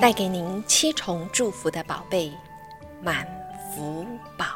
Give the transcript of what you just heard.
带给您七重祝福的宝贝满福宝。